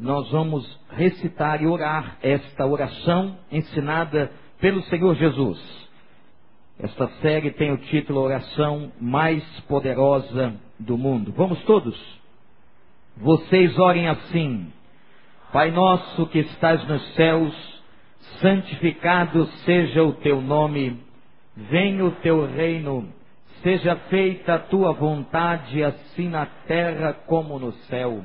nós vamos recitar e orar esta oração ensinada pelo Senhor Jesus. Esta série tem o título Oração Mais Poderosa do Mundo. Vamos todos? Vocês orem assim. Pai nosso que estás nos céus, santificado seja o teu nome, venha o teu reino, seja feita a tua vontade, assim na terra como no céu.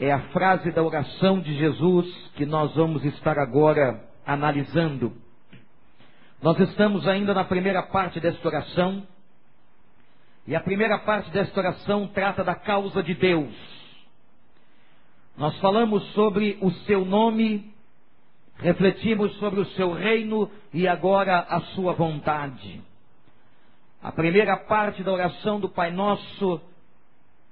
É a frase da oração de Jesus que nós vamos estar agora analisando. Nós estamos ainda na primeira parte desta oração, e a primeira parte desta oração trata da causa de Deus. Nós falamos sobre o seu nome, refletimos sobre o seu reino e agora a sua vontade. A primeira parte da oração do Pai Nosso,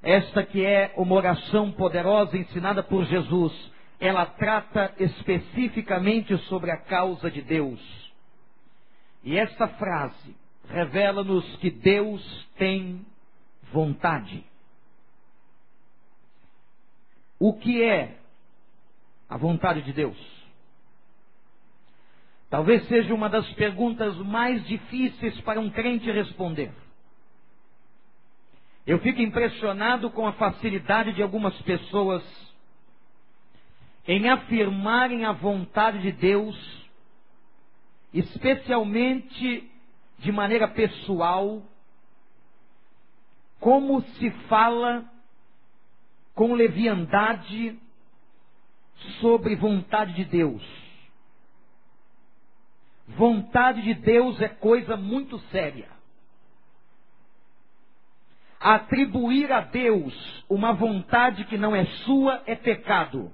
esta que é uma oração poderosa ensinada por Jesus, ela trata especificamente sobre a causa de Deus. E esta frase revela-nos que Deus tem vontade. O que é a vontade de Deus? Talvez seja uma das perguntas mais difíceis para um crente responder. Eu fico impressionado com a facilidade de algumas pessoas em afirmarem a vontade de Deus, especialmente de maneira pessoal, como se fala com leviandade sobre vontade de Deus. Vontade de Deus é coisa muito séria. Atribuir a Deus uma vontade que não é sua é pecado.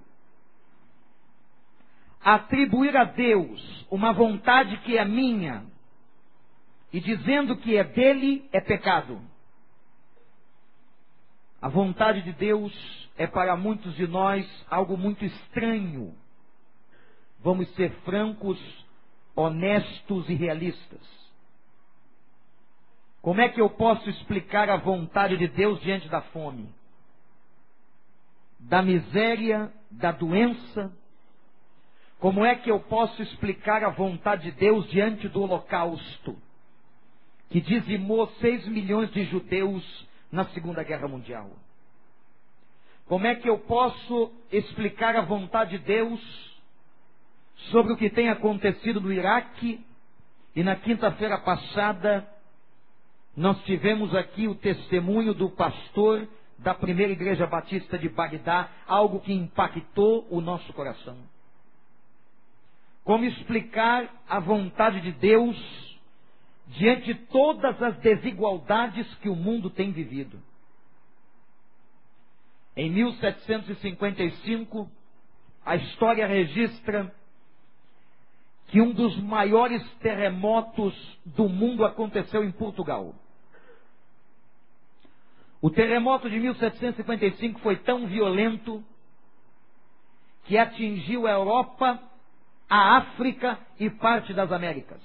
Atribuir a Deus uma vontade que é minha e dizendo que é dele é pecado. A vontade de Deus é para muitos de nós algo muito estranho. Vamos ser francos, honestos e realistas. Como é que eu posso explicar a vontade de Deus diante da fome? Da miséria, da doença? Como é que eu posso explicar a vontade de Deus diante do holocausto? Que dizimou seis milhões de judeus na Segunda Guerra Mundial. Como é que eu posso explicar a vontade de Deus sobre o que tem acontecido no Iraque? E na quinta-feira passada, nós tivemos aqui o testemunho do pastor da primeira igreja batista de Bagdá, algo que impactou o nosso coração. Como explicar a vontade de Deus diante de todas as desigualdades que o mundo tem vivido. Em 1755, a história registra que um dos maiores terremotos do mundo aconteceu em Portugal. O terremoto de 1755 foi tão violento que atingiu a Europa, a África e parte das Américas.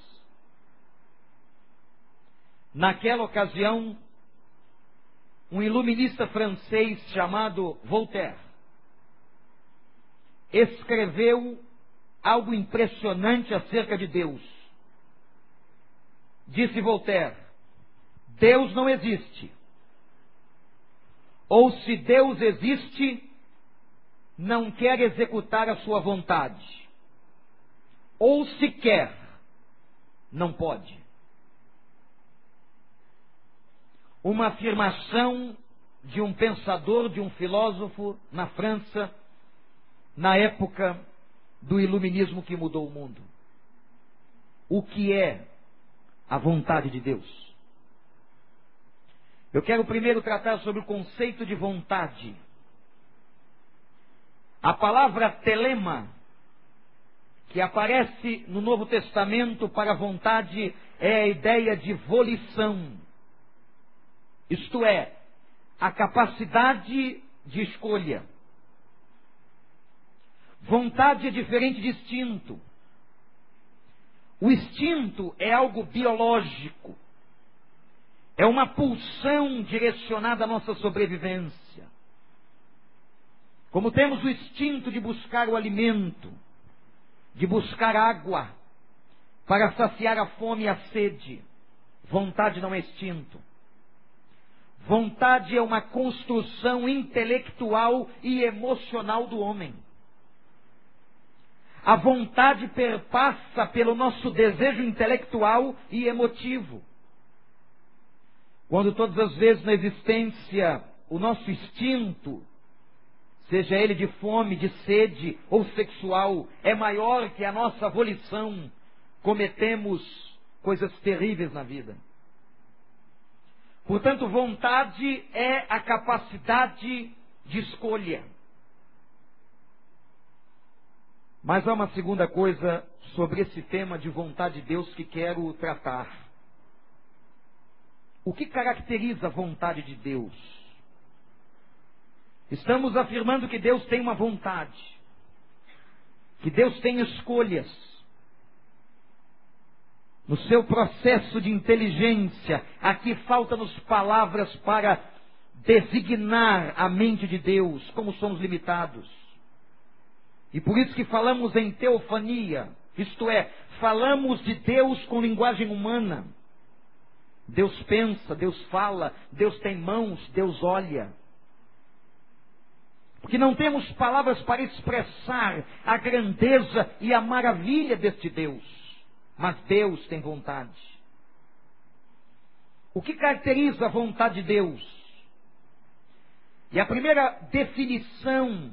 Naquela ocasião, um iluminista francês chamado Voltaire escreveu algo impressionante acerca de Deus. Disse Voltaire: Deus não existe. Ou se Deus existe, não quer executar a sua vontade. Ou se quer, não pode. uma afirmação de um pensador, de um filósofo na França, na época do iluminismo que mudou o mundo. O que é a vontade de Deus? Eu quero primeiro tratar sobre o conceito de vontade. A palavra telema que aparece no Novo Testamento para vontade é a ideia de volição. Isto é, a capacidade de escolha. Vontade é diferente de instinto. O instinto é algo biológico. É uma pulsão direcionada à nossa sobrevivência. Como temos o instinto de buscar o alimento, de buscar água, para saciar a fome e a sede, vontade não é instinto. Vontade é uma construção intelectual e emocional do homem. A vontade perpassa pelo nosso desejo intelectual e emotivo. Quando todas as vezes na existência o nosso instinto, seja ele de fome, de sede ou sexual, é maior que a nossa volição, cometemos coisas terríveis na vida. Portanto, vontade é a capacidade de escolha. Mas há uma segunda coisa sobre esse tema de vontade de Deus que quero tratar. O que caracteriza a vontade de Deus? Estamos afirmando que Deus tem uma vontade, que Deus tem escolhas. No seu processo de inteligência, aqui faltam-nos palavras para designar a mente de Deus, como somos limitados. E por isso que falamos em teofania, isto é, falamos de Deus com linguagem humana. Deus pensa, Deus fala, Deus tem mãos, Deus olha. Porque não temos palavras para expressar a grandeza e a maravilha deste Deus. Mas Deus tem vontade. O que caracteriza a vontade de Deus? E a primeira definição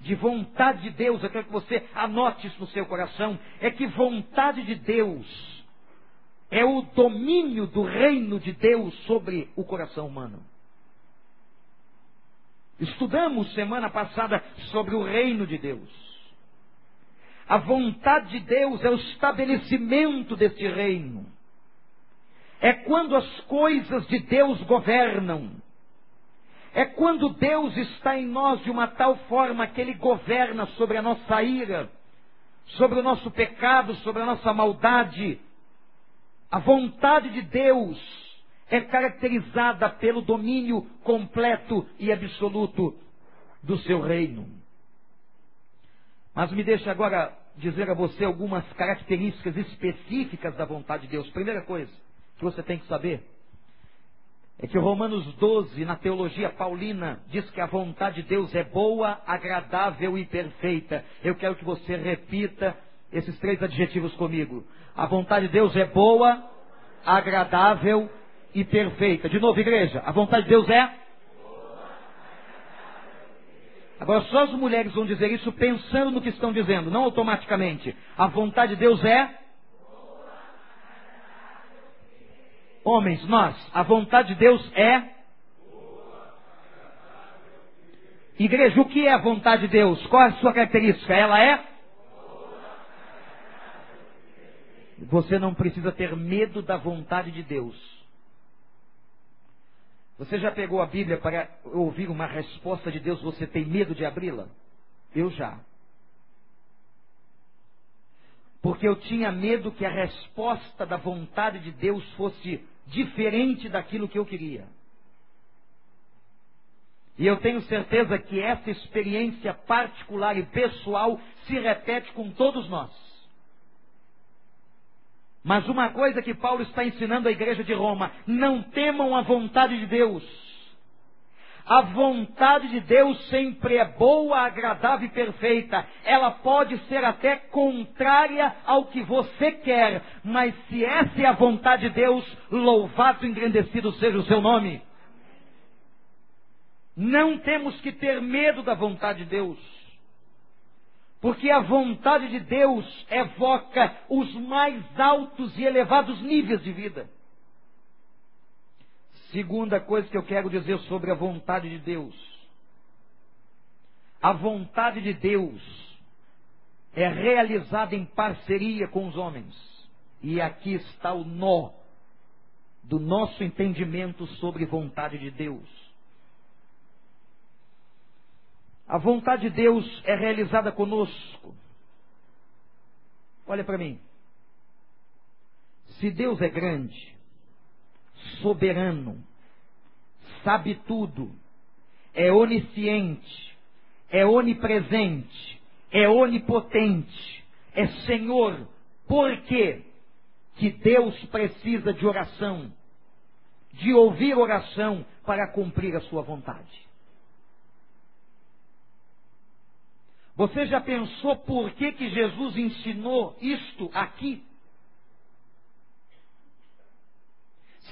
de vontade de Deus, eu quero que você anote isso no seu coração, é que vontade de Deus é o domínio do reino de Deus sobre o coração humano. Estudamos semana passada sobre o reino de Deus. A vontade de Deus é o estabelecimento deste reino. É quando as coisas de Deus governam. É quando Deus está em nós de uma tal forma que Ele governa sobre a nossa ira, sobre o nosso pecado, sobre a nossa maldade. A vontade de Deus é caracterizada pelo domínio completo e absoluto do seu reino. Mas me deixe agora dizer a você algumas características específicas da vontade de Deus. Primeira coisa que você tem que saber é que Romanos 12, na teologia paulina, diz que a vontade de Deus é boa, agradável e perfeita. Eu quero que você repita esses três adjetivos comigo. A vontade de Deus é boa, agradável e perfeita. De novo, igreja, a vontade de Deus é? Agora, só as mulheres vão dizer isso pensando no que estão dizendo, não automaticamente. A vontade de Deus é? Homens, nós, a vontade de Deus é? Igreja, o que é a vontade de Deus? Qual é a sua característica? Ela é? Você não precisa ter medo da vontade de Deus. Você já pegou a Bíblia para ouvir uma resposta de Deus? Você tem medo de abri-la? Eu já. Porque eu tinha medo que a resposta da vontade de Deus fosse diferente daquilo que eu queria. E eu tenho certeza que essa experiência particular e pessoal se repete com todos nós. Mas uma coisa que Paulo está ensinando à igreja de Roma: não temam a vontade de Deus. A vontade de Deus sempre é boa, agradável e perfeita. Ela pode ser até contrária ao que você quer, mas se essa é a vontade de Deus, louvado e engrandecido seja o seu nome. Não temos que ter medo da vontade de Deus. Porque a vontade de Deus evoca os mais altos e elevados níveis de vida. Segunda coisa que eu quero dizer sobre a vontade de Deus. A vontade de Deus é realizada em parceria com os homens. E aqui está o nó do nosso entendimento sobre vontade de Deus. A vontade de Deus é realizada conosco. Olha para mim. Se Deus é grande, soberano, sabe tudo, é onisciente, é onipresente, é onipotente, é Senhor, por quê? Que Deus precisa de oração, de ouvir oração para cumprir a sua vontade. Você já pensou por que, que Jesus ensinou isto aqui?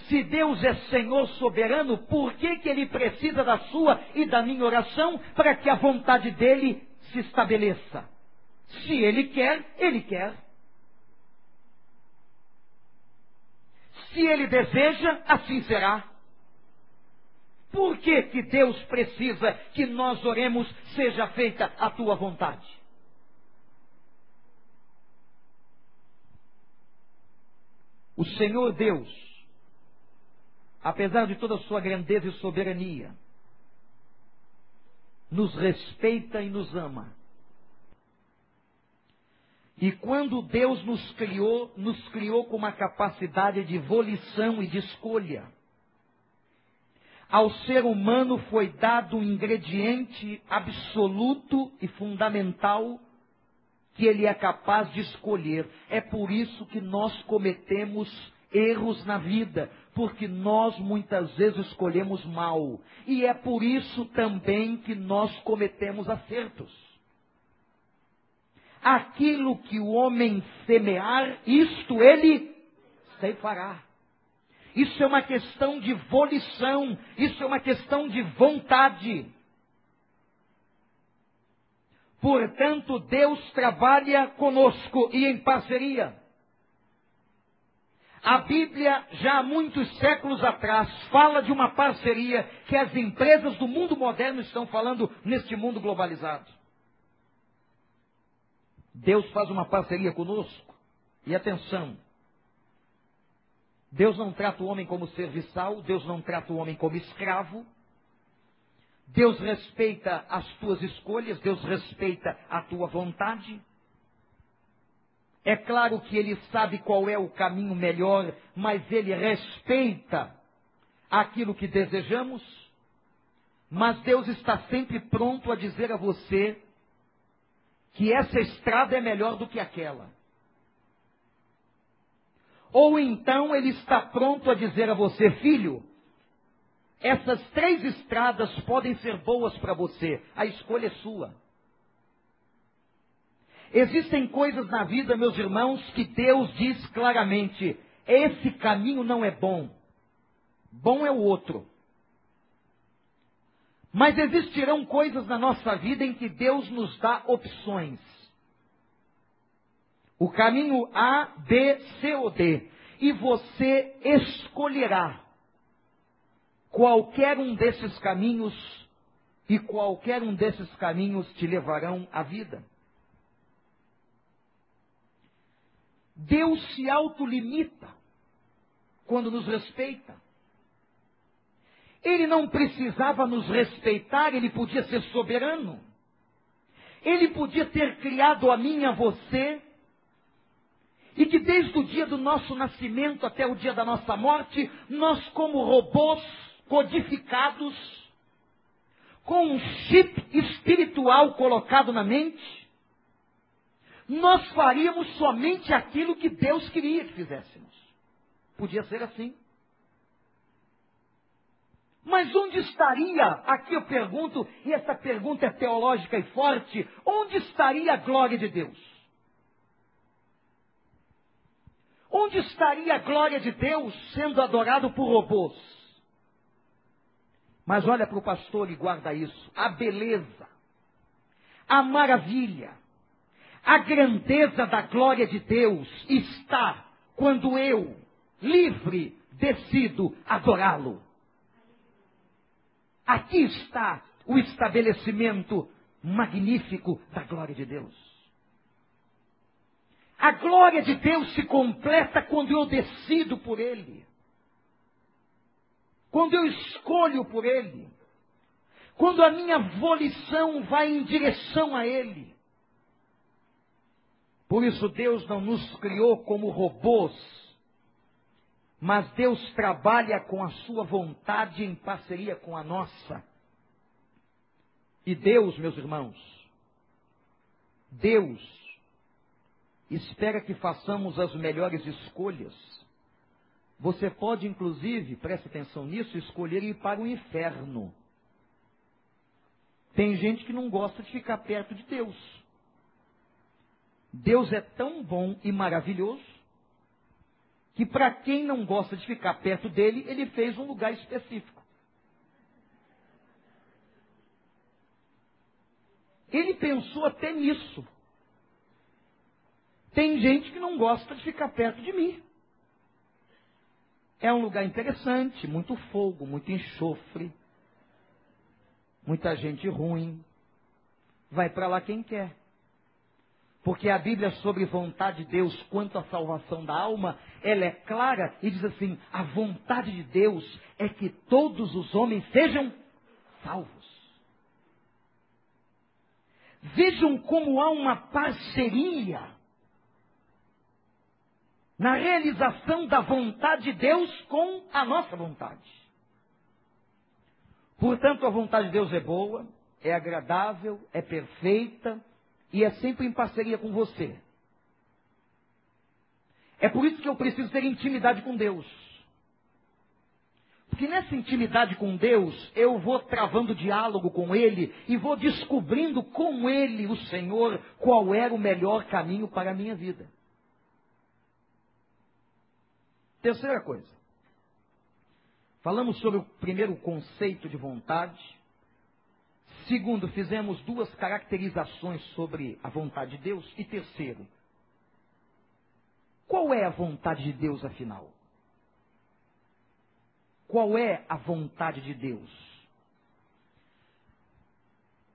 Se Deus é Senhor soberano, por que, que Ele precisa da sua e da minha oração para que a vontade dele se estabeleça? Se Ele quer, Ele quer. Se Ele deseja, assim será. Por que, que Deus precisa que nós oremos, seja feita a tua vontade? O Senhor Deus, apesar de toda a sua grandeza e soberania, nos respeita e nos ama. E quando Deus nos criou, nos criou com uma capacidade de volição e de escolha. Ao ser humano foi dado um ingrediente absoluto e fundamental que ele é capaz de escolher. É por isso que nós cometemos erros na vida, porque nós muitas vezes escolhemos mal. E é por isso também que nós cometemos acertos. Aquilo que o homem semear, isto ele ceifará. Isso é uma questão de volição, isso é uma questão de vontade. Portanto, Deus trabalha conosco e em parceria. A Bíblia, já há muitos séculos atrás, fala de uma parceria que as empresas do mundo moderno estão falando neste mundo globalizado. Deus faz uma parceria conosco. E atenção, Deus não trata o homem como serviçal, Deus não trata o homem como escravo. Deus respeita as tuas escolhas, Deus respeita a tua vontade. É claro que Ele sabe qual é o caminho melhor, mas Ele respeita aquilo que desejamos. Mas Deus está sempre pronto a dizer a você que essa estrada é melhor do que aquela. Ou então ele está pronto a dizer a você, filho, essas três estradas podem ser boas para você, a escolha é sua. Existem coisas na vida, meus irmãos, que Deus diz claramente: esse caminho não é bom, bom é o outro. Mas existirão coisas na nossa vida em que Deus nos dá opções. O caminho A, B, C ou D. E você escolherá qualquer um desses caminhos, e qualquer um desses caminhos te levarão à vida. Deus se autolimita quando nos respeita. Ele não precisava nos respeitar, ele podia ser soberano. Ele podia ter criado a mim e a você e que desde o dia do nosso nascimento até o dia da nossa morte, nós, como robôs codificados, com um chip espiritual colocado na mente, nós faríamos somente aquilo que Deus queria que fizéssemos. Podia ser assim. Mas onde estaria, aqui eu pergunto, e essa pergunta é teológica e forte, onde estaria a glória de Deus? Onde estaria a glória de Deus sendo adorado por robôs? Mas olha para o pastor e guarda isso. A beleza, a maravilha, a grandeza da glória de Deus está quando eu, livre, decido adorá-lo. Aqui está o estabelecimento magnífico da glória de Deus. A glória de Deus se completa quando eu decido por Ele. Quando eu escolho por Ele. Quando a minha volição vai em direção a Ele. Por isso Deus não nos criou como robôs, mas Deus trabalha com a sua vontade em parceria com a nossa. E Deus, meus irmãos, Deus espera que façamos as melhores escolhas. Você pode, inclusive, preste atenção nisso, escolher ir para o inferno. Tem gente que não gosta de ficar perto de Deus. Deus é tão bom e maravilhoso que para quem não gosta de ficar perto dele, ele fez um lugar específico. Ele pensou até nisso. Tem gente que não gosta de ficar perto de mim. É um lugar interessante, muito fogo, muito enxofre, muita gente ruim. Vai para lá quem quer. Porque a Bíblia sobre vontade de Deus quanto à salvação da alma, ela é clara e diz assim: a vontade de Deus é que todos os homens sejam salvos. Vejam como há uma parceria na realização da vontade de Deus com a nossa vontade. Portanto, a vontade de Deus é boa, é agradável, é perfeita, e é sempre em parceria com você. É por isso que eu preciso ter intimidade com Deus. Porque nessa intimidade com Deus, eu vou travando diálogo com Ele e vou descobrindo com Ele, o Senhor, qual era o melhor caminho para a minha vida. Terceira coisa. Falamos sobre o primeiro conceito de vontade. Segundo, fizemos duas caracterizações sobre a vontade de Deus. E terceiro, qual é a vontade de Deus afinal? Qual é a vontade de Deus?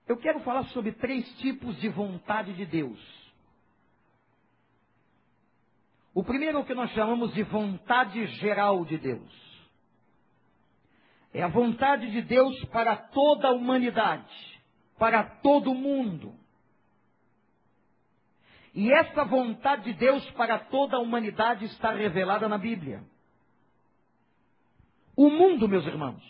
Eu quero falar sobre três tipos de vontade de Deus. O primeiro é o que nós chamamos de vontade geral de Deus. É a vontade de Deus para toda a humanidade, para todo mundo. E essa vontade de Deus para toda a humanidade está revelada na Bíblia. O mundo, meus irmãos,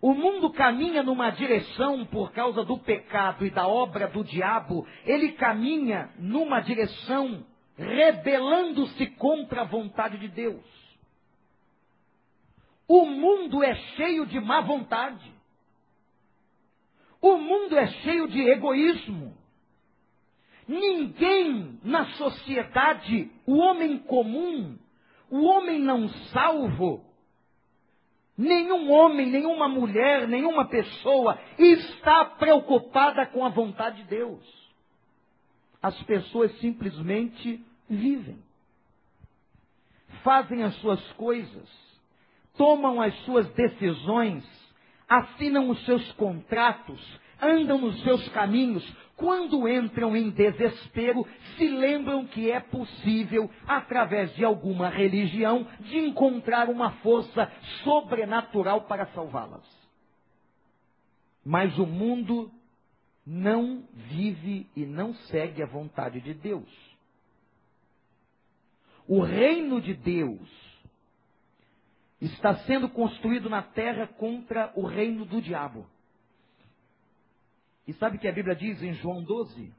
o mundo caminha numa direção por causa do pecado e da obra do diabo, ele caminha numa direção rebelando-se contra a vontade de Deus. O mundo é cheio de má vontade. O mundo é cheio de egoísmo. Ninguém na sociedade, o homem comum, o homem não salvo, nenhum homem, nenhuma mulher, nenhuma pessoa está preocupada com a vontade de Deus. As pessoas simplesmente vivem, fazem as suas coisas, tomam as suas decisões, assinam os seus contratos, andam nos seus caminhos, quando entram em desespero, se lembram que é possível, através de alguma religião, de encontrar uma força sobrenatural para salvá-las. Mas o mundo não vive e não segue a vontade de Deus. O reino de Deus está sendo construído na terra contra o reino do diabo. E sabe o que a Bíblia diz em João 12?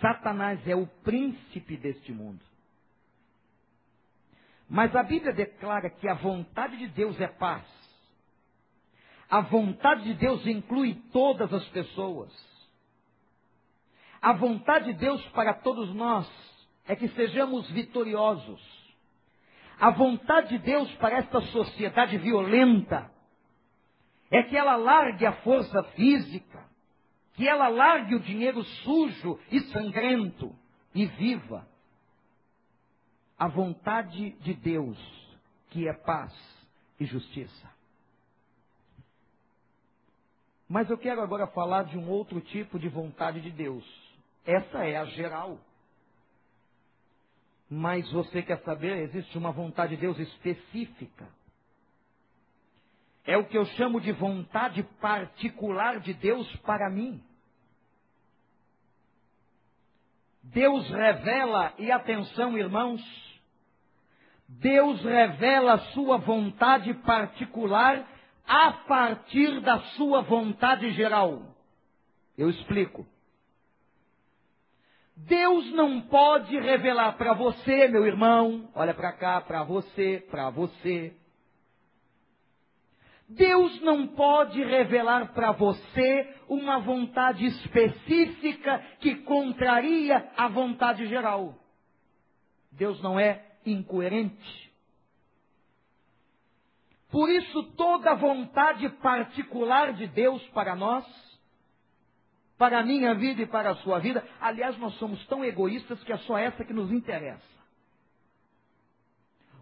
Satanás é o príncipe deste mundo. Mas a Bíblia declara que a vontade de Deus é paz. A vontade de Deus inclui todas as pessoas. A vontade de Deus para todos nós é que sejamos vitoriosos a vontade de Deus para esta sociedade violenta é que ela largue a força física, que ela largue o dinheiro sujo e sangrento e viva a vontade de Deus, que é paz e justiça. Mas eu quero agora falar de um outro tipo de vontade de Deus. Essa é a geral. Mas você quer saber? Existe uma vontade de Deus específica. É o que eu chamo de vontade particular de Deus para mim. Deus revela, e atenção, irmãos, Deus revela a sua vontade particular a partir da sua vontade geral. Eu explico. Deus não pode revelar para você, meu irmão, olha para cá, para você, para você. Deus não pode revelar para você uma vontade específica que contraria a vontade geral. Deus não é incoerente. Por isso, toda vontade particular de Deus para nós, para a minha vida e para a sua vida, aliás, nós somos tão egoístas que é só essa que nos interessa.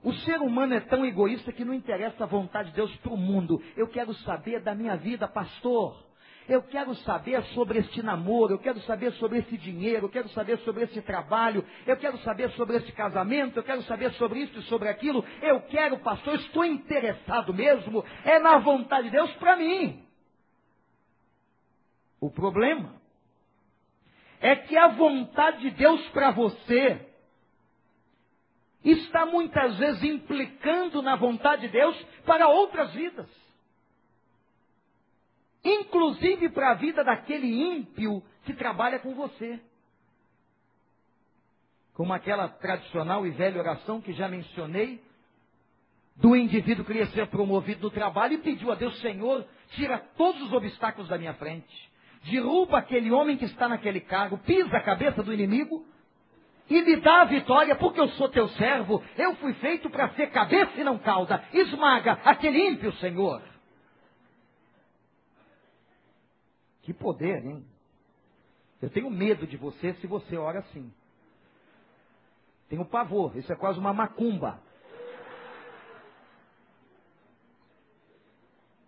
O ser humano é tão egoísta que não interessa a vontade de Deus para o mundo. Eu quero saber da minha vida, pastor. Eu quero saber sobre este namoro, eu quero saber sobre esse dinheiro, eu quero saber sobre esse trabalho, eu quero saber sobre esse casamento, eu quero saber sobre isso e sobre aquilo. Eu quero, pastor, estou interessado mesmo, é na vontade de Deus para mim. O problema é que a vontade de Deus para você está muitas vezes implicando na vontade de Deus para outras vidas. Inclusive para a vida daquele ímpio que trabalha com você. Como aquela tradicional e velha oração que já mencionei, do indivíduo que queria ser promovido no trabalho e pediu a Deus, Senhor, tira todos os obstáculos da minha frente. Derruba aquele homem que está naquele cargo, pisa a cabeça do inimigo e me dá a vitória, porque eu sou teu servo. Eu fui feito para ser cabeça e não cauda. Esmaga aquele ímpio, Senhor. Que poder, hein? Eu tenho medo de você se você ora assim. Tenho pavor, isso é quase uma macumba.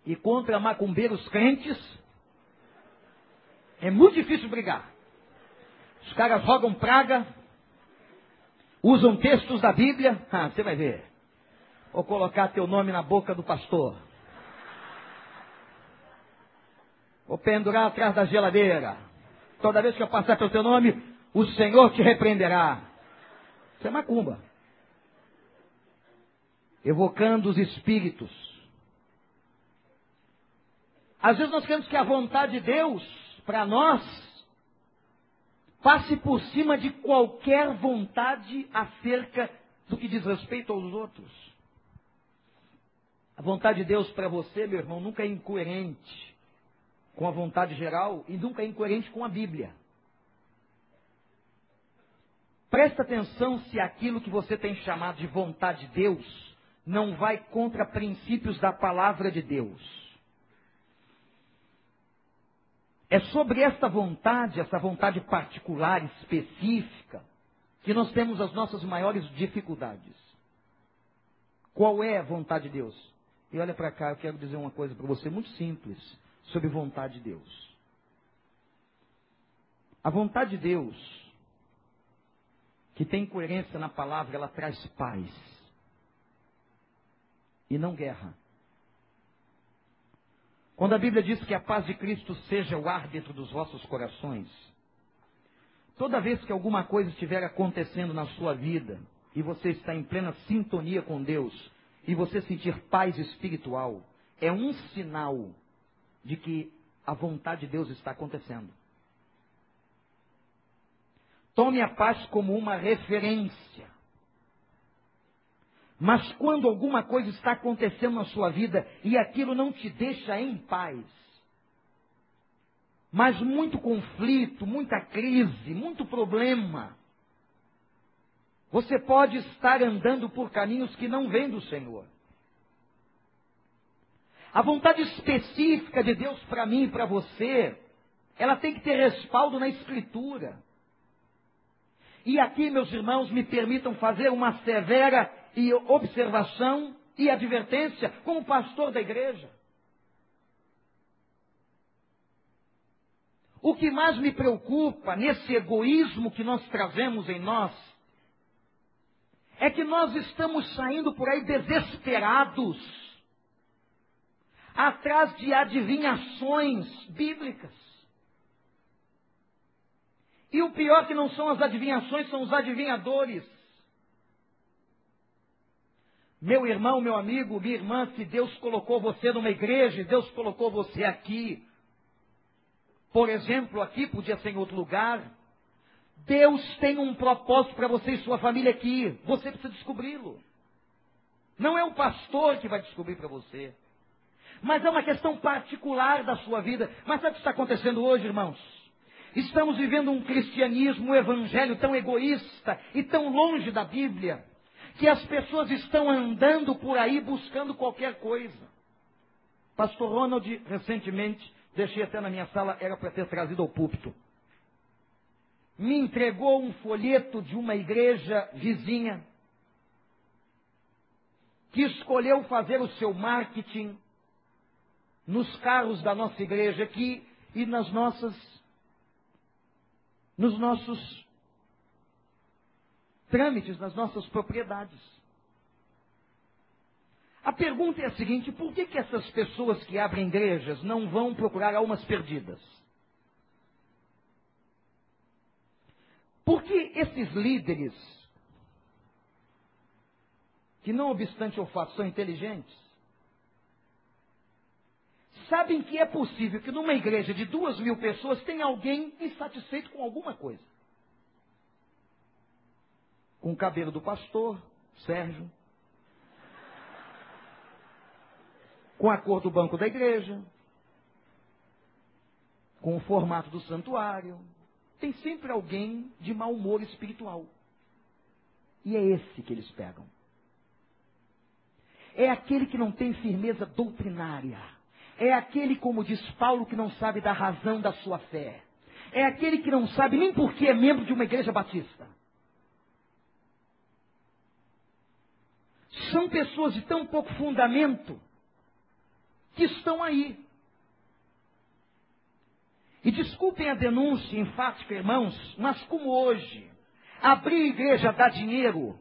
E contra macumbeiros crentes, é muito difícil brigar. Os caras rogam praga, usam textos da Bíblia, ah, você vai ver. Vou colocar teu nome na boca do pastor. Vou pendurar atrás da geladeira. Toda vez que eu passar pelo teu nome, o Senhor te repreenderá. Isso é macumba. Evocando os espíritos. Às vezes nós queremos que a vontade de Deus para nós passe por cima de qualquer vontade acerca do que diz respeito aos outros. A vontade de Deus para você, meu irmão, nunca é incoerente com a vontade geral e nunca é incoerente com a Bíblia. Presta atenção se aquilo que você tem chamado de vontade de Deus não vai contra princípios da palavra de Deus. É sobre esta vontade, essa vontade particular, específica, que nós temos as nossas maiores dificuldades. Qual é a vontade de Deus? E olha para cá, eu quero dizer uma coisa para você muito simples sobre vontade de Deus. A vontade de Deus, que tem coerência na palavra, ela traz paz e não guerra. Quando a Bíblia diz que a paz de Cristo seja o árbitro dos vossos corações, toda vez que alguma coisa estiver acontecendo na sua vida e você está em plena sintonia com Deus e você sentir paz espiritual, é um sinal de que a vontade de Deus está acontecendo. Tome a paz como uma referência. Mas quando alguma coisa está acontecendo na sua vida e aquilo não te deixa em paz, mas muito conflito, muita crise, muito problema, você pode estar andando por caminhos que não vêm do Senhor. A vontade específica de Deus para mim e para você, ela tem que ter respaldo na Escritura. E aqui, meus irmãos, me permitam fazer uma severa e observação e advertência como pastor da igreja. O que mais me preocupa nesse egoísmo que nós trazemos em nós é que nós estamos saindo por aí desesperados, atrás de adivinhações bíblicas. E o pior que não são as adivinhações, são os adivinhadores. Meu irmão, meu amigo, minha irmã, se Deus colocou você numa igreja, Deus colocou você aqui, por exemplo, aqui, podia ser em outro lugar, Deus tem um propósito para você e sua família aqui. Você precisa descobri-lo. Não é o pastor que vai descobrir para você. Mas é uma questão particular da sua vida. Mas sabe o que está acontecendo hoje, irmãos? Estamos vivendo um cristianismo, um evangelho tão egoísta e tão longe da Bíblia, que as pessoas estão andando por aí buscando qualquer coisa. Pastor Ronald, recentemente, deixei até na minha sala, era para ter trazido ao púlpito me entregou um folheto de uma igreja vizinha que escolheu fazer o seu marketing nos carros da nossa igreja aqui e nas nossas nos nossos trâmites, nas nossas propriedades. A pergunta é a seguinte: por que, que essas pessoas que abrem igrejas não vão procurar almas perdidas? Porque esses líderes, que não obstante o fato são inteligentes, sabem que é possível que numa igreja de duas mil pessoas tenha alguém insatisfeito com alguma coisa. Com o cabelo do pastor, Sérgio. Com a cor do banco da igreja. Com o formato do santuário tem sempre alguém de mau humor espiritual. E é esse que eles pegam. É aquele que não tem firmeza doutrinária. É aquele, como diz Paulo, que não sabe da razão da sua fé. É aquele que não sabe nem por que é membro de uma igreja batista. São pessoas de tão pouco fundamento que estão aí. E desculpem a denúncia enfática, irmãos, mas como hoje, abrir igreja dá dinheiro.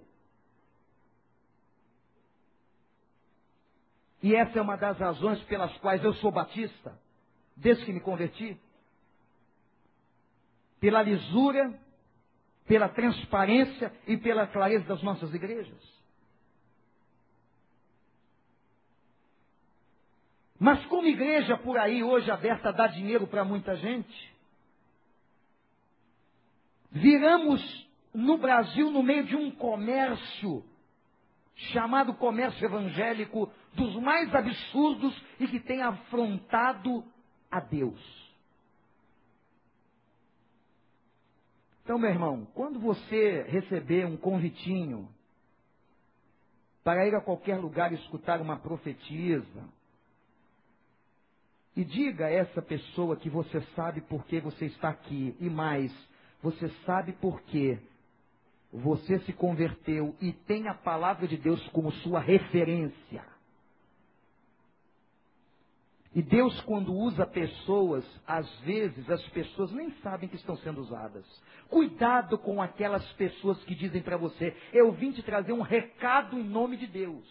E essa é uma das razões pelas quais eu sou batista, desde que me converti. Pela lisura, pela transparência e pela clareza das nossas igrejas. Mas como igreja por aí hoje aberta dar dinheiro para muita gente, viramos no Brasil no meio de um comércio chamado comércio evangélico dos mais absurdos e que tem afrontado a Deus. Então, meu irmão, quando você receber um convitinho para ir a qualquer lugar escutar uma profetisa, e diga a essa pessoa que você sabe por que você está aqui. E mais, você sabe por que você se converteu e tem a palavra de Deus como sua referência. E Deus, quando usa pessoas, às vezes as pessoas nem sabem que estão sendo usadas. Cuidado com aquelas pessoas que dizem para você: Eu vim te trazer um recado em nome de Deus.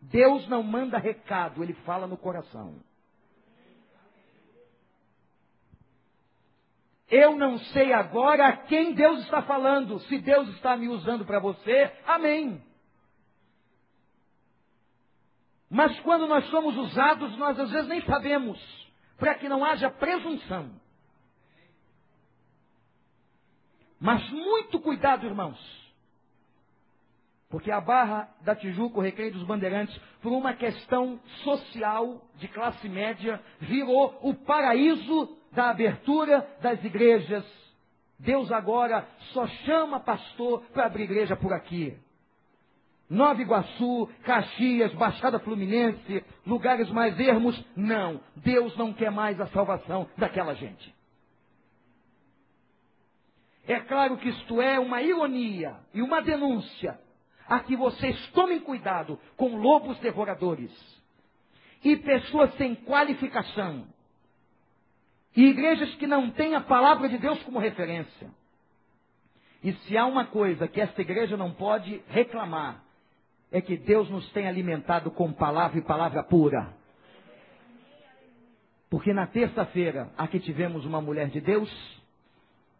Deus não manda recado, ele fala no coração. Eu não sei agora a quem Deus está falando. Se Deus está me usando para você, amém. Mas quando nós somos usados, nós às vezes nem sabemos, para que não haja presunção. Mas muito cuidado, irmãos. Porque a Barra da Tijuca, o Recreio dos Bandeirantes, por uma questão social de classe média, virou o paraíso da abertura das igrejas. Deus agora só chama pastor para abrir igreja por aqui. Nova Iguaçu, Caxias, Baixada Fluminense, lugares mais ermos, não. Deus não quer mais a salvação daquela gente. É claro que isto é uma ironia e uma denúncia a que vocês tomem cuidado com lobos devoradores e pessoas sem qualificação e igrejas que não têm a palavra de Deus como referência. E se há uma coisa que esta igreja não pode reclamar, é que Deus nos tem alimentado com palavra e palavra pura. Porque na terça-feira, aqui tivemos uma mulher de Deus,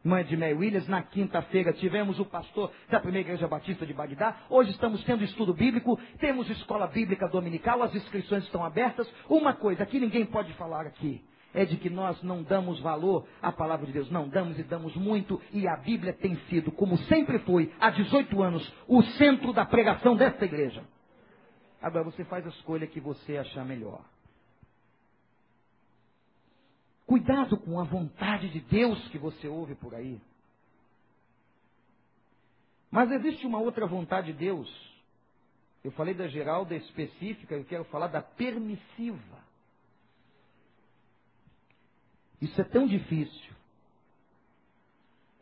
mãe de Mary Williams. Na quinta-feira tivemos o pastor da Primeira Igreja Batista de Bagdá. Hoje estamos tendo estudo bíblico, temos escola bíblica dominical, as inscrições estão abertas. Uma coisa que ninguém pode falar aqui é de que nós não damos valor à palavra de Deus. Não, damos e damos muito. E a Bíblia tem sido, como sempre foi, há 18 anos, o centro da pregação desta igreja. Agora você faz a escolha que você achar melhor. Cuidado com a vontade de Deus que você ouve por aí. Mas existe uma outra vontade de Deus. Eu falei da geral, da específica, eu quero falar da permissiva. Isso é tão difícil.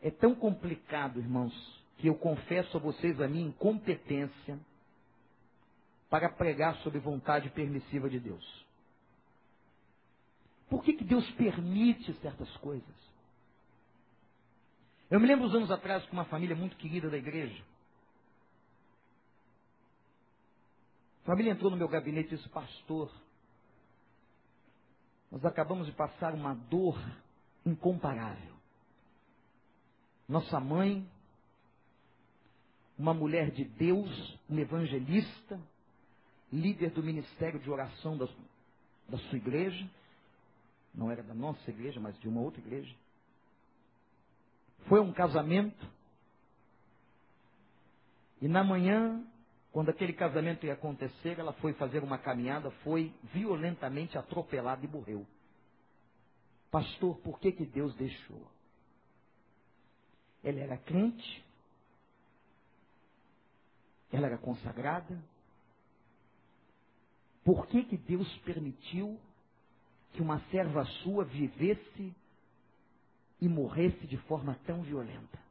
É tão complicado, irmãos, que eu confesso a vocês a minha incompetência para pregar sobre vontade permissiva de Deus. Por que, que Deus permite certas coisas? Eu me lembro uns anos atrás com uma família muito querida da igreja. A família entrou no meu gabinete e disse, pastor, nós acabamos de passar uma dor incomparável. Nossa mãe, uma mulher de Deus, um evangelista, líder do ministério de oração da, da sua igreja, não era da nossa igreja, mas de uma outra igreja. Foi um casamento. E na manhã, quando aquele casamento ia acontecer, ela foi fazer uma caminhada, foi violentamente atropelada e morreu. Pastor, por que, que Deus deixou? Ela era crente, ela era consagrada. Por que, que Deus permitiu que uma serva sua vivesse e morresse de forma tão violenta.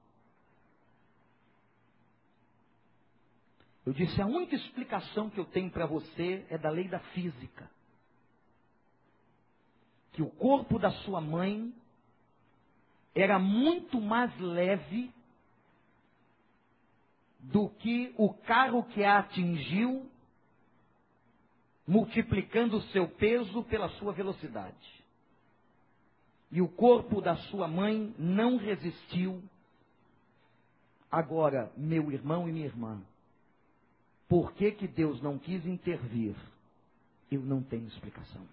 Eu disse: a única explicação que eu tenho para você é da lei da física. Que o corpo da sua mãe era muito mais leve do que o carro que a atingiu multiplicando o seu peso pela sua velocidade. E o corpo da sua mãe não resistiu. Agora, meu irmão e minha irmã, por que, que Deus não quis intervir? Eu não tenho explicação.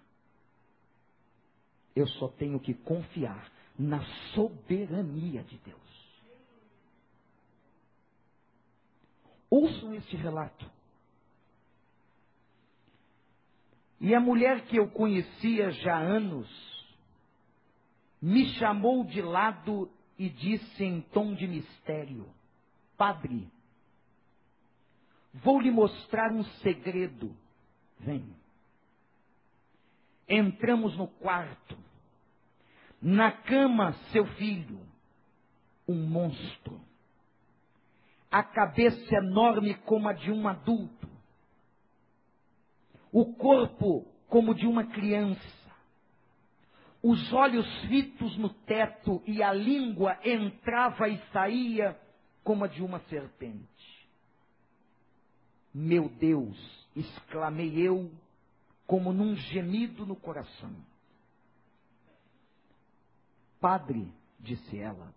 Eu só tenho que confiar na soberania de Deus. Ouçam este relato. E a mulher que eu conhecia já há anos me chamou de lado e disse em tom de mistério: Padre, vou lhe mostrar um segredo. Vem. Entramos no quarto. Na cama, seu filho, um monstro. A cabeça enorme como a de um adulto o corpo como de uma criança, os olhos fitos no teto e a língua entrava e saía como a de uma serpente. Meu Deus, exclamei eu, como num gemido no coração. Padre, disse ela,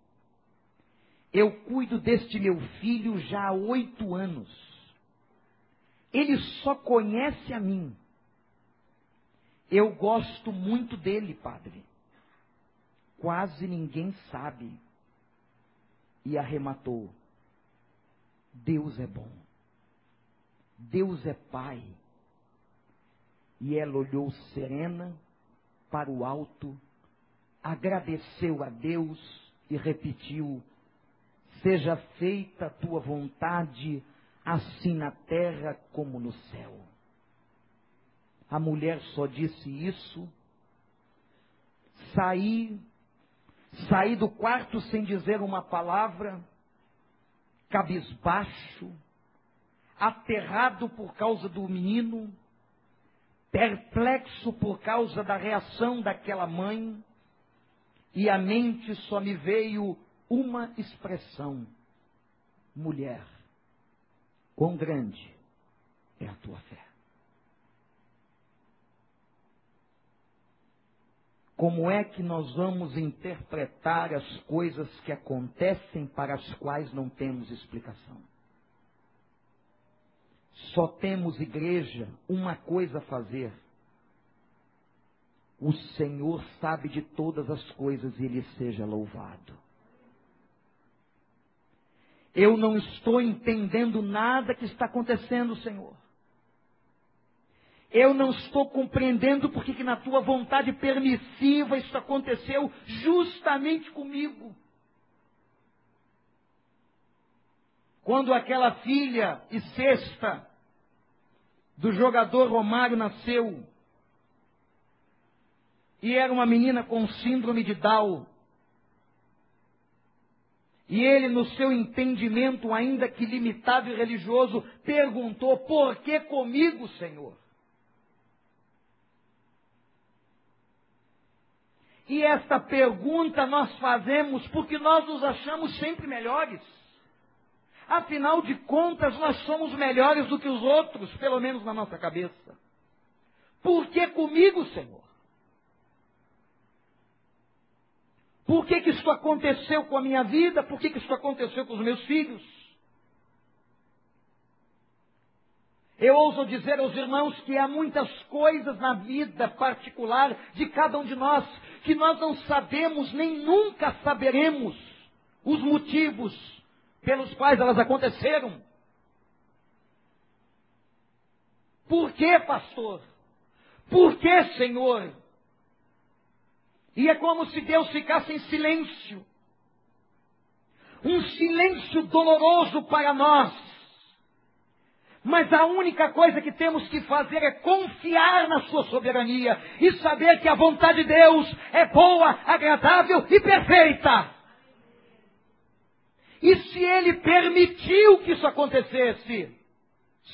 eu cuido deste meu filho já há oito anos. Ele só conhece a mim. Eu gosto muito dele, padre. Quase ninguém sabe. E arrematou: Deus é bom. Deus é Pai. E ela olhou serena para o alto, agradeceu a Deus e repetiu: Seja feita a tua vontade assim na terra como no céu. A mulher só disse isso. Saí, saí do quarto sem dizer uma palavra, cabisbaixo, aterrado por causa do menino, perplexo por causa da reação daquela mãe, e à mente só me veio uma expressão: mulher, quão grande é a tua fé. Como é que nós vamos interpretar as coisas que acontecem para as quais não temos explicação? Só temos, igreja, uma coisa a fazer. O Senhor sabe de todas as coisas e Ele seja louvado. Eu não estou entendendo nada que está acontecendo, Senhor. Eu não estou compreendendo porque que na tua vontade permissiva isso aconteceu justamente comigo. Quando aquela filha e sexta do jogador Romário nasceu, e era uma menina com síndrome de Down, e ele, no seu entendimento, ainda que limitado e religioso, perguntou: Por que comigo, Senhor? E esta pergunta nós fazemos porque nós nos achamos sempre melhores. Afinal de contas, nós somos melhores do que os outros, pelo menos na nossa cabeça. Por que comigo, Senhor? Por que, que isso aconteceu com a minha vida? Por que, que isso aconteceu com os meus filhos? Eu ouso dizer aos irmãos que há muitas coisas na vida particular de cada um de nós que nós não sabemos nem nunca saberemos os motivos pelos quais elas aconteceram. Por que, pastor? Por que, Senhor? E é como se Deus ficasse em silêncio. Um silêncio doloroso para nós. Mas a única coisa que temos que fazer é confiar na Sua soberania e saber que a vontade de Deus é boa, agradável e perfeita. E se Ele permitiu que isso acontecesse,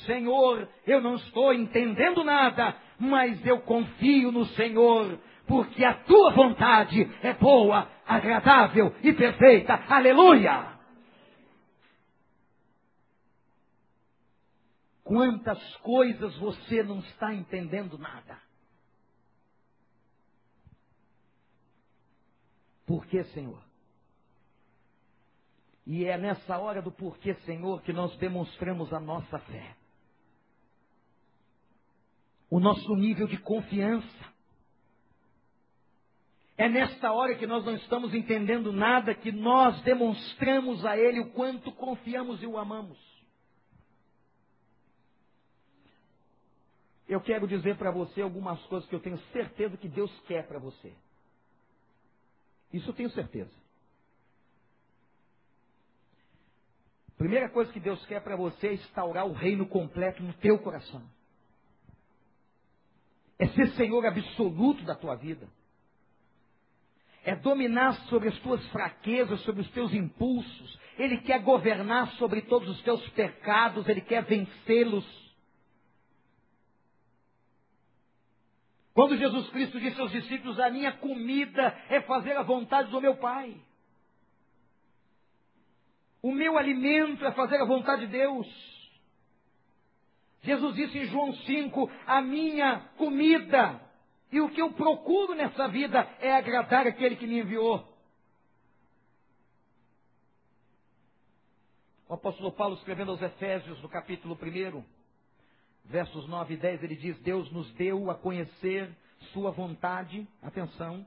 Senhor, eu não estou entendendo nada, mas eu confio no Senhor, porque a tua vontade é boa, agradável e perfeita. Aleluia! Quantas coisas você não está entendendo nada? Por que, Senhor? E é nessa hora do porquê, Senhor, que nós demonstramos a nossa fé. O nosso nível de confiança. É nesta hora que nós não estamos entendendo nada que nós demonstramos a Ele o quanto confiamos e o amamos. Eu quero dizer para você algumas coisas que eu tenho certeza que Deus quer para você. Isso eu tenho certeza. Primeira coisa que Deus quer para você é instaurar o reino completo no teu coração. É ser Senhor absoluto da tua vida. É dominar sobre as tuas fraquezas, sobre os teus impulsos. Ele quer governar sobre todos os teus pecados, ele quer vencê-los. Quando Jesus Cristo disse aos discípulos: A minha comida é fazer a vontade do meu Pai. O meu alimento é fazer a vontade de Deus. Jesus disse em João 5: A minha comida e o que eu procuro nessa vida é agradar aquele que me enviou. O apóstolo Paulo, escrevendo aos Efésios, no capítulo 1, versos 9 e 10, ele diz: Deus nos deu a conhecer Sua vontade, atenção.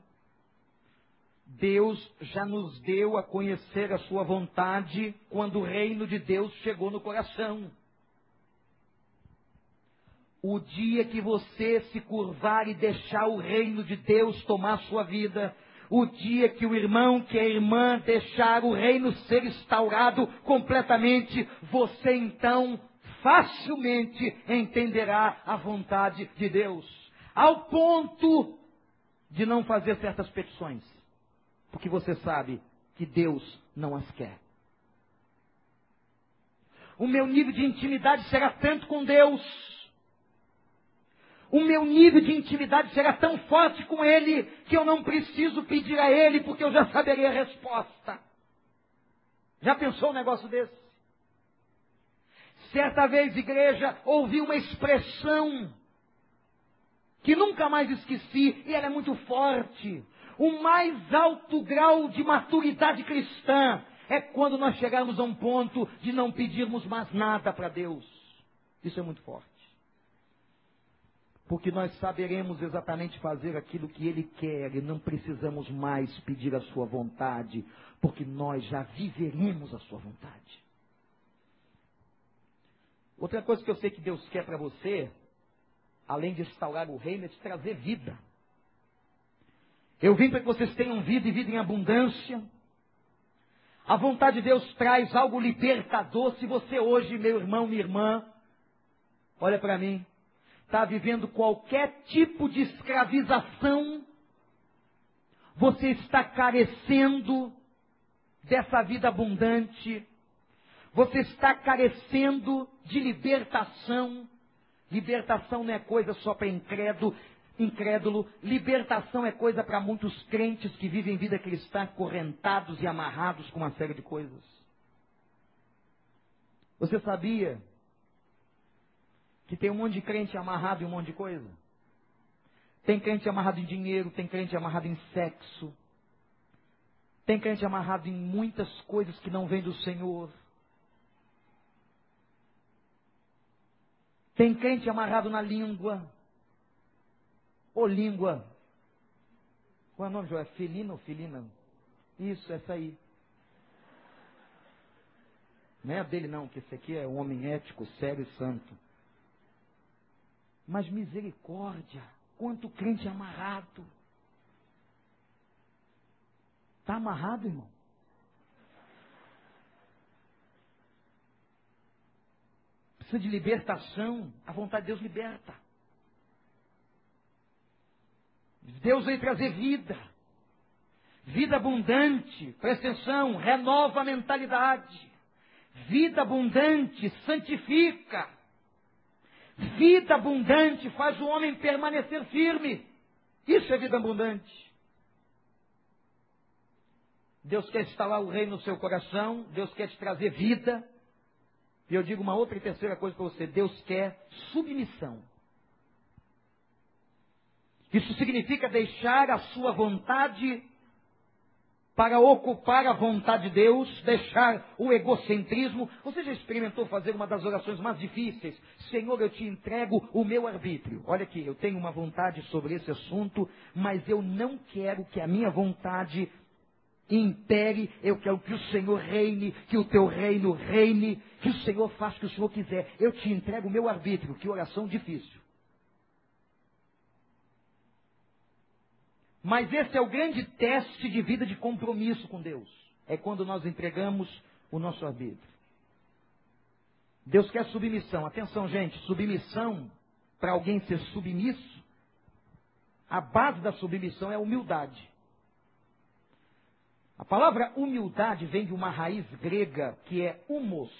Deus já nos deu a conhecer a Sua vontade quando o reino de Deus chegou no coração. O dia que você se curvar e deixar o reino de Deus tomar sua vida, o dia que o irmão, que a irmã deixar o reino ser instaurado completamente, você então facilmente entenderá a vontade de Deus, ao ponto de não fazer certas petições, porque você sabe que Deus não as quer. O meu nível de intimidade será tanto com Deus, o meu nível de intimidade será tão forte com Ele que eu não preciso pedir a Ele porque eu já saberei a resposta. Já pensou um negócio desse? Certa vez, igreja, ouvi uma expressão que nunca mais esqueci, e ela é muito forte. O mais alto grau de maturidade cristã é quando nós chegarmos a um ponto de não pedirmos mais nada para Deus. Isso é muito forte. Porque nós saberemos exatamente fazer aquilo que Ele quer e não precisamos mais pedir a Sua vontade, porque nós já viveremos a Sua vontade. Outra coisa que eu sei que Deus quer para você, além de instaurar o reino, é te trazer vida. Eu vim para que vocês tenham vida e vida em abundância. A vontade de Deus traz algo libertador. Se você hoje, meu irmão, minha irmã, olha para mim, está vivendo qualquer tipo de escravização, você está carecendo dessa vida abundante, você está carecendo de libertação. Libertação não é coisa só para incrédulo, incrédulo. Libertação é coisa para muitos crentes que vivem vida cristã correntados e amarrados com uma série de coisas. Você sabia que tem um monte de crente amarrado em um monte de coisa? Tem crente amarrado em dinheiro, tem crente amarrado em sexo, tem crente amarrado em muitas coisas que não vêm do Senhor. Tem crente amarrado na língua. Ou língua. Qual é o nome, Joé? Felina ou felina? Isso, essa aí. Não é a dele não, que esse aqui é um homem ético, sério e santo. Mas misericórdia, quanto crente amarrado. Está amarrado, irmão? Precisa de libertação. A vontade de Deus liberta. Deus veio trazer vida. Vida abundante, presta atenção, renova a mentalidade. Vida abundante santifica. Vida abundante faz o homem permanecer firme. Isso é vida abundante. Deus quer instalar o reino no seu coração, Deus quer te trazer vida. E eu digo uma outra e terceira coisa para você: Deus quer submissão. Isso significa deixar a sua vontade para ocupar a vontade de Deus, deixar o egocentrismo. Você já experimentou fazer uma das orações mais difíceis? Senhor, eu te entrego o meu arbítrio. Olha aqui, eu tenho uma vontade sobre esse assunto, mas eu não quero que a minha vontade impere, eu quero que o Senhor reine, que o teu reino reine, que o Senhor faça o que o Senhor quiser. Eu te entrego o meu arbítrio. Que oração difícil. Mas esse é o grande teste de vida de compromisso com Deus. É quando nós entregamos o nosso arbítrio. Deus quer submissão. Atenção, gente, submissão, para alguém ser submisso, a base da submissão é humildade. A palavra humildade vem de uma raiz grega que é humus.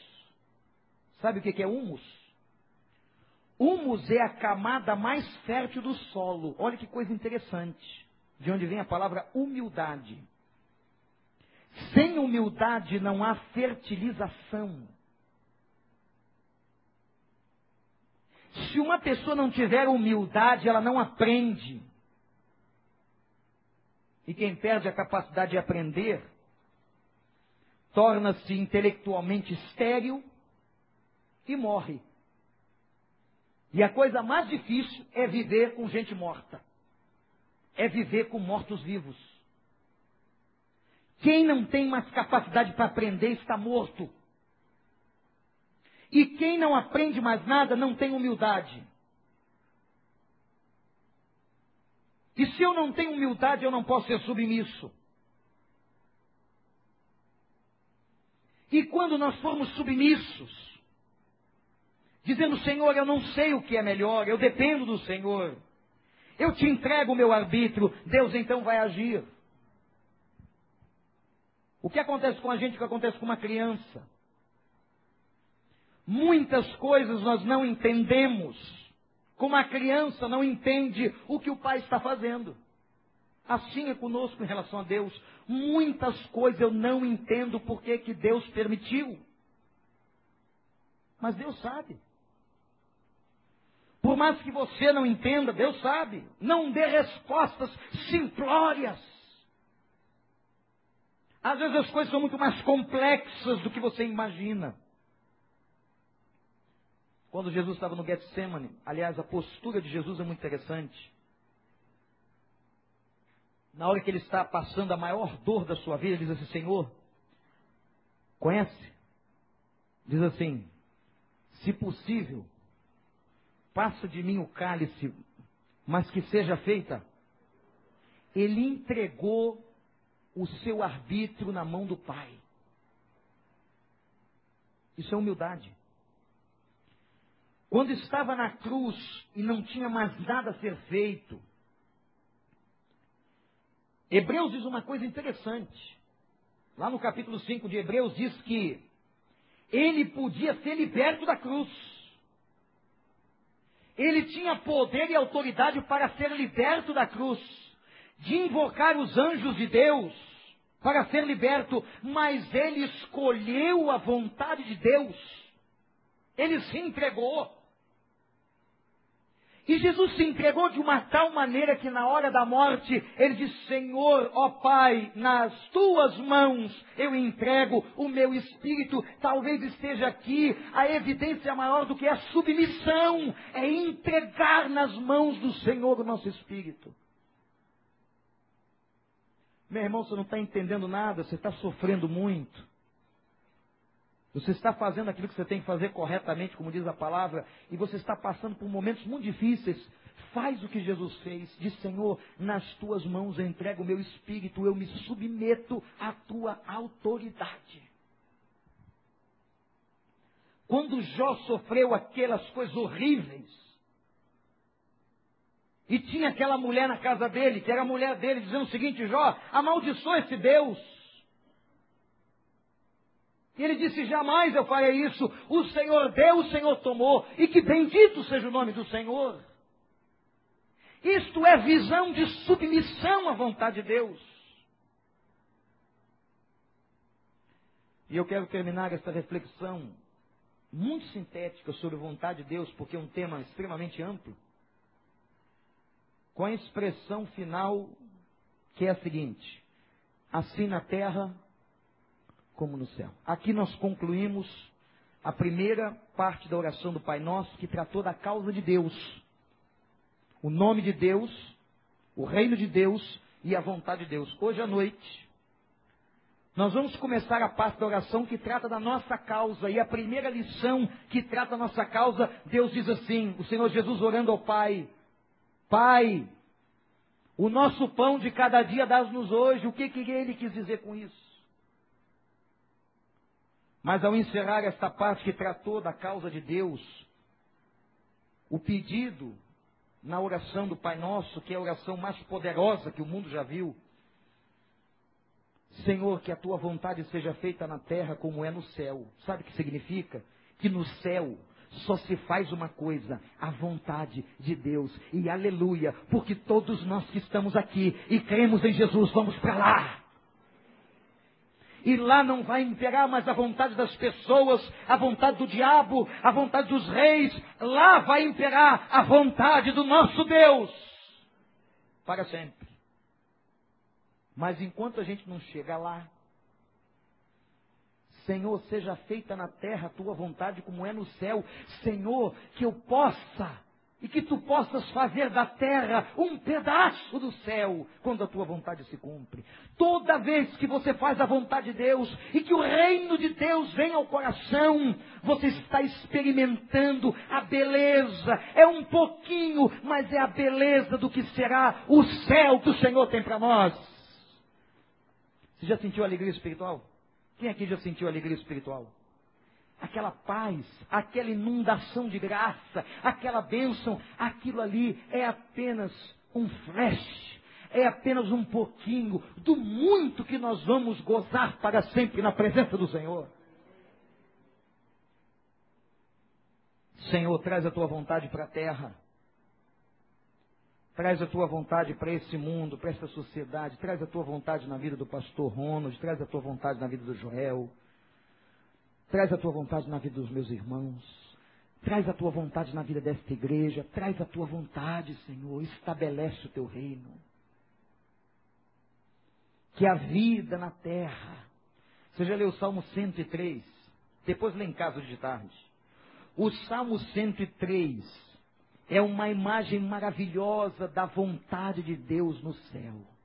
Sabe o que é humus? Humus é a camada mais fértil do solo. Olha que coisa interessante de onde vem a palavra humildade. Sem humildade não há fertilização. Se uma pessoa não tiver humildade, ela não aprende. E quem perde a capacidade de aprender, torna-se intelectualmente estéril e morre. E a coisa mais difícil é viver com gente morta é viver com mortos-vivos. Quem não tem mais capacidade para aprender está morto. E quem não aprende mais nada não tem humildade. E se eu não tenho humildade, eu não posso ser submisso. E quando nós formos submissos, dizendo, Senhor, eu não sei o que é melhor, eu dependo do Senhor. Eu te entrego o meu arbítrio, Deus então vai agir. O que acontece com a gente, o que acontece com uma criança? Muitas coisas nós não entendemos, como a criança não entende o que o pai está fazendo. Assim é conosco em relação a Deus. Muitas coisas eu não entendo porque que Deus permitiu. Mas Deus sabe. Por mais que você não entenda, Deus sabe. Não dê respostas simplórias. Às vezes as coisas são muito mais complexas do que você imagina. Quando Jesus estava no Getsemane, aliás, a postura de Jesus é muito interessante. Na hora que ele está passando a maior dor da sua vida, ele diz assim: Senhor, conhece? Diz assim: se possível, passa de mim o cálice, mas que seja feita. Ele entregou o seu arbítrio na mão do Pai. Isso é humildade. Quando estava na cruz e não tinha mais nada a ser feito, Hebreus diz uma coisa interessante. Lá no capítulo 5 de Hebreus diz que ele podia ser liberto da cruz. Ele tinha poder e autoridade para ser liberto da cruz, de invocar os anjos de Deus para ser liberto, mas ele escolheu a vontade de Deus. Ele se entregou. E Jesus se entregou de uma tal maneira que na hora da morte ele disse: Senhor, ó Pai, nas tuas mãos eu entrego o meu espírito. Talvez esteja aqui a evidência maior do que a submissão, é entregar nas mãos do Senhor o nosso espírito. Meu irmão, você não está entendendo nada, você está sofrendo muito. Você está fazendo aquilo que você tem que fazer corretamente, como diz a palavra, e você está passando por momentos muito difíceis. Faz o que Jesus fez. Diz, Senhor, nas tuas mãos entrego o meu espírito, eu me submeto à tua autoridade. Quando Jó sofreu aquelas coisas horríveis, e tinha aquela mulher na casa dele, que era a mulher dele, dizendo o seguinte: Jó, amaldiçoa esse Deus. E ele disse: Jamais eu farei isso. O Senhor deu, o Senhor tomou. E que bendito seja o nome do Senhor. Isto é visão de submissão à vontade de Deus. E eu quero terminar esta reflexão muito sintética sobre a vontade de Deus, porque é um tema extremamente amplo, com a expressão final que é a seguinte: assim na terra como no céu. Aqui nós concluímos a primeira parte da oração do Pai Nosso, que tratou da causa de Deus. O nome de Deus, o reino de Deus e a vontade de Deus. Hoje à noite, nós vamos começar a parte da oração que trata da nossa causa. E a primeira lição que trata da nossa causa, Deus diz assim: o Senhor Jesus orando ao Pai: Pai, o nosso pão de cada dia dás-nos hoje. O que, que ele quis dizer com isso? Mas ao encerrar esta parte que tratou da causa de Deus, o pedido na oração do Pai Nosso, que é a oração mais poderosa que o mundo já viu, Senhor, que a tua vontade seja feita na terra como é no céu. Sabe o que significa? Que no céu só se faz uma coisa, a vontade de Deus. E aleluia, porque todos nós que estamos aqui e cremos em Jesus, vamos para lá e lá não vai imperar mais a vontade das pessoas, a vontade do diabo, a vontade dos reis, lá vai imperar a vontade do nosso Deus para sempre. Mas enquanto a gente não chega lá, Senhor, seja feita na terra a tua vontade como é no céu. Senhor, que eu possa e que tu possas fazer da terra um pedaço do céu quando a tua vontade se cumpre. Toda vez que você faz a vontade de Deus e que o reino de Deus vem ao coração, você está experimentando a beleza. É um pouquinho, mas é a beleza do que será o céu que o Senhor tem para nós. Você já sentiu alegria espiritual? Quem aqui já sentiu alegria espiritual? Aquela paz, aquela inundação de graça, aquela bênção, aquilo ali é apenas um flash, é apenas um pouquinho do muito que nós vamos gozar para sempre na presença do Senhor. Senhor, traz a tua vontade para a terra. Traz a tua vontade para esse mundo, para essa sociedade. Traz a tua vontade na vida do pastor Ronald. Traz a tua vontade na vida do Joel. Traz a tua vontade na vida dos meus irmãos. Traz a tua vontade na vida desta igreja. Traz a tua vontade, Senhor. Estabelece o teu reino. Que a vida na terra. Você já leu o Salmo 103? Depois lê em casa de tarde. O Salmo 103 é uma imagem maravilhosa da vontade de Deus no céu.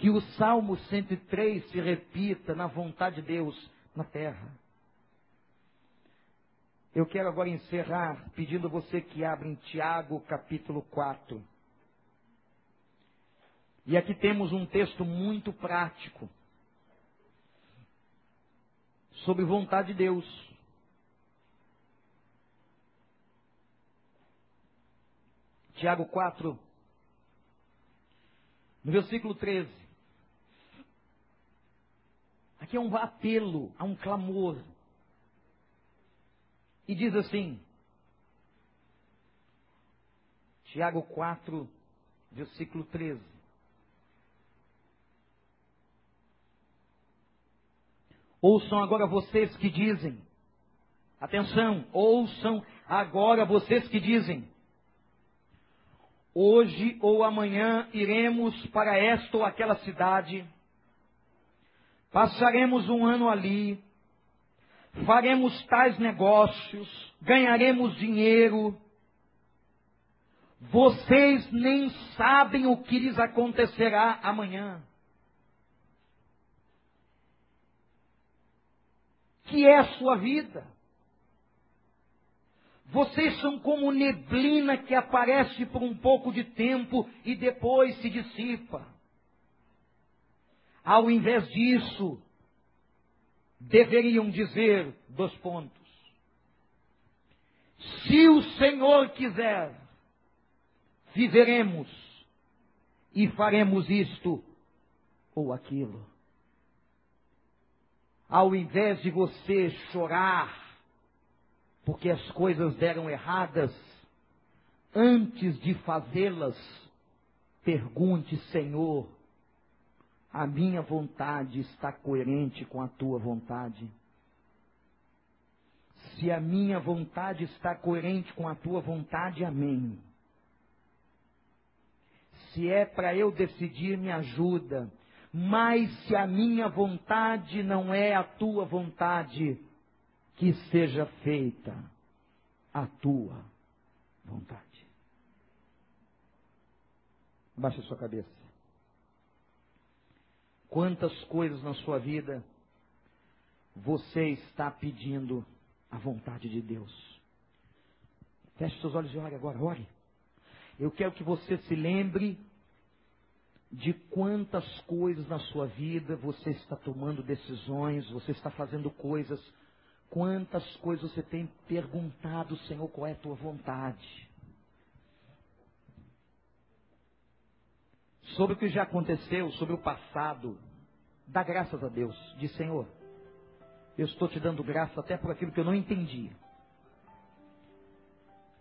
Que o Salmo 103 se repita na vontade de Deus na terra. Eu quero agora encerrar pedindo a você que abra em Tiago capítulo 4. E aqui temos um texto muito prático sobre vontade de Deus. Tiago 4, no versículo 13. Aqui é um apelo, há um clamor. E diz assim, Tiago 4, versículo 13. Ouçam agora vocês que dizem, atenção, ouçam agora vocês que dizem, Hoje ou amanhã iremos para esta ou aquela cidade, passaremos um ano ali, faremos tais negócios, ganharemos dinheiro. Vocês nem sabem o que lhes acontecerá amanhã. Que é a sua vida? Vocês são como neblina que aparece por um pouco de tempo e depois se dissipa. Ao invés disso, deveriam dizer dois pontos. Se o Senhor quiser, viveremos e faremos isto ou aquilo. Ao invés de você chorar porque as coisas deram erradas, antes de fazê-las, pergunte, Senhor, a minha vontade está coerente com a tua vontade? Se a minha vontade está coerente com a tua vontade, amém. Se é para eu decidir, me ajuda. Mas se a minha vontade não é a tua vontade, que seja feita a tua vontade. Baixe a sua cabeça. Quantas coisas na sua vida você está pedindo a vontade de Deus? Feche seus olhos e ore agora, ore. Eu quero que você se lembre de quantas coisas na sua vida você está tomando decisões, você está fazendo coisas Quantas coisas você tem perguntado, Senhor, qual é a tua vontade? Sobre o que já aconteceu, sobre o passado, dá graças a Deus. Diz, Senhor, eu estou te dando graça até por aquilo que eu não entendi.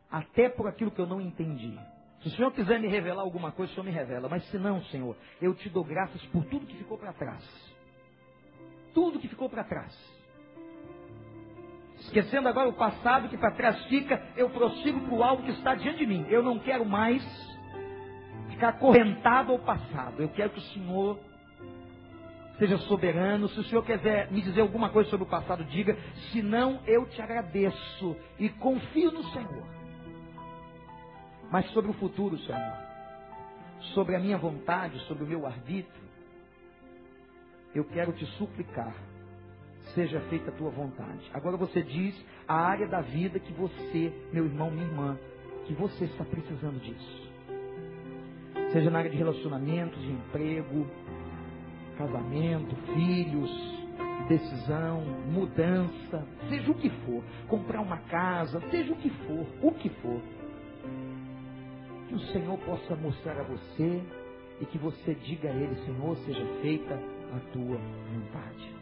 Até por aquilo que eu não entendi. Se o Senhor quiser me revelar alguma coisa, o Senhor me revela. Mas se não, Senhor, eu te dou graças por tudo que ficou para trás. Tudo que ficou para trás. Esquecendo agora o passado que para trás fica, eu prossigo para o algo que está diante de mim. Eu não quero mais ficar acorrentado ao passado. Eu quero que o Senhor seja soberano. Se o Senhor quiser me dizer alguma coisa sobre o passado, diga. Se não, eu te agradeço e confio no Senhor. Mas sobre o futuro, Senhor, sobre a minha vontade, sobre o meu arbítrio, eu quero te suplicar seja feita a tua vontade. Agora você diz a área da vida que você, meu irmão, minha irmã, que você está precisando disso. Seja na área de relacionamentos, de emprego, casamento, filhos, decisão, mudança, seja o que for, comprar uma casa, seja o que for, o que for. Que o Senhor possa mostrar a você e que você diga a Ele, Senhor, seja feita a tua vontade.